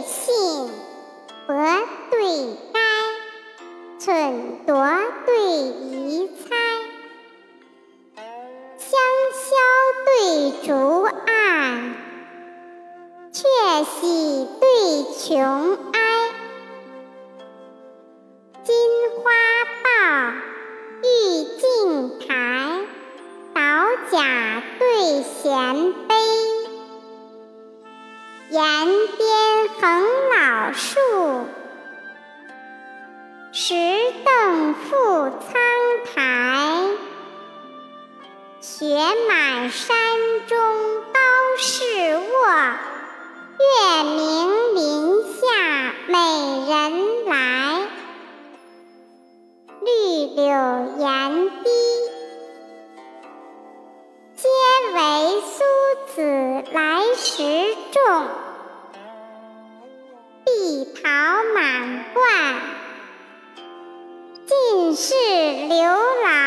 信，博对该，蠢夺对疑猜，香消对竹暗，却喜对琼哀。金花报，玉镜台，倒甲对衔杯。檐边横老树，石凳复苍苔。雪满山中高士卧，月明林下美人来。绿柳檐低，皆为苏子来是刘郎。